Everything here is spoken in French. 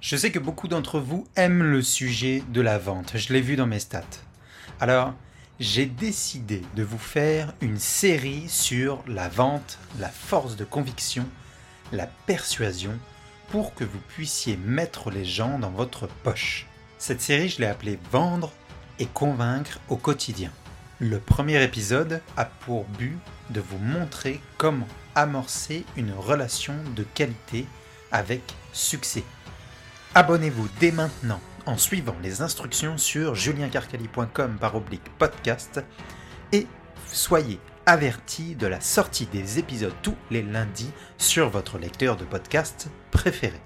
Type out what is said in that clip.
Je sais que beaucoup d'entre vous aiment le sujet de la vente, je l'ai vu dans mes stats. Alors, j'ai décidé de vous faire une série sur la vente, la force de conviction, la persuasion, pour que vous puissiez mettre les gens dans votre poche. Cette série, je l'ai appelée Vendre et convaincre au quotidien. Le premier épisode a pour but de vous montrer comment amorcer une relation de qualité avec succès. Abonnez-vous dès maintenant en suivant les instructions sur juliencarcali.com par oblique podcast et soyez avertis de la sortie des épisodes tous les lundis sur votre lecteur de podcast préféré.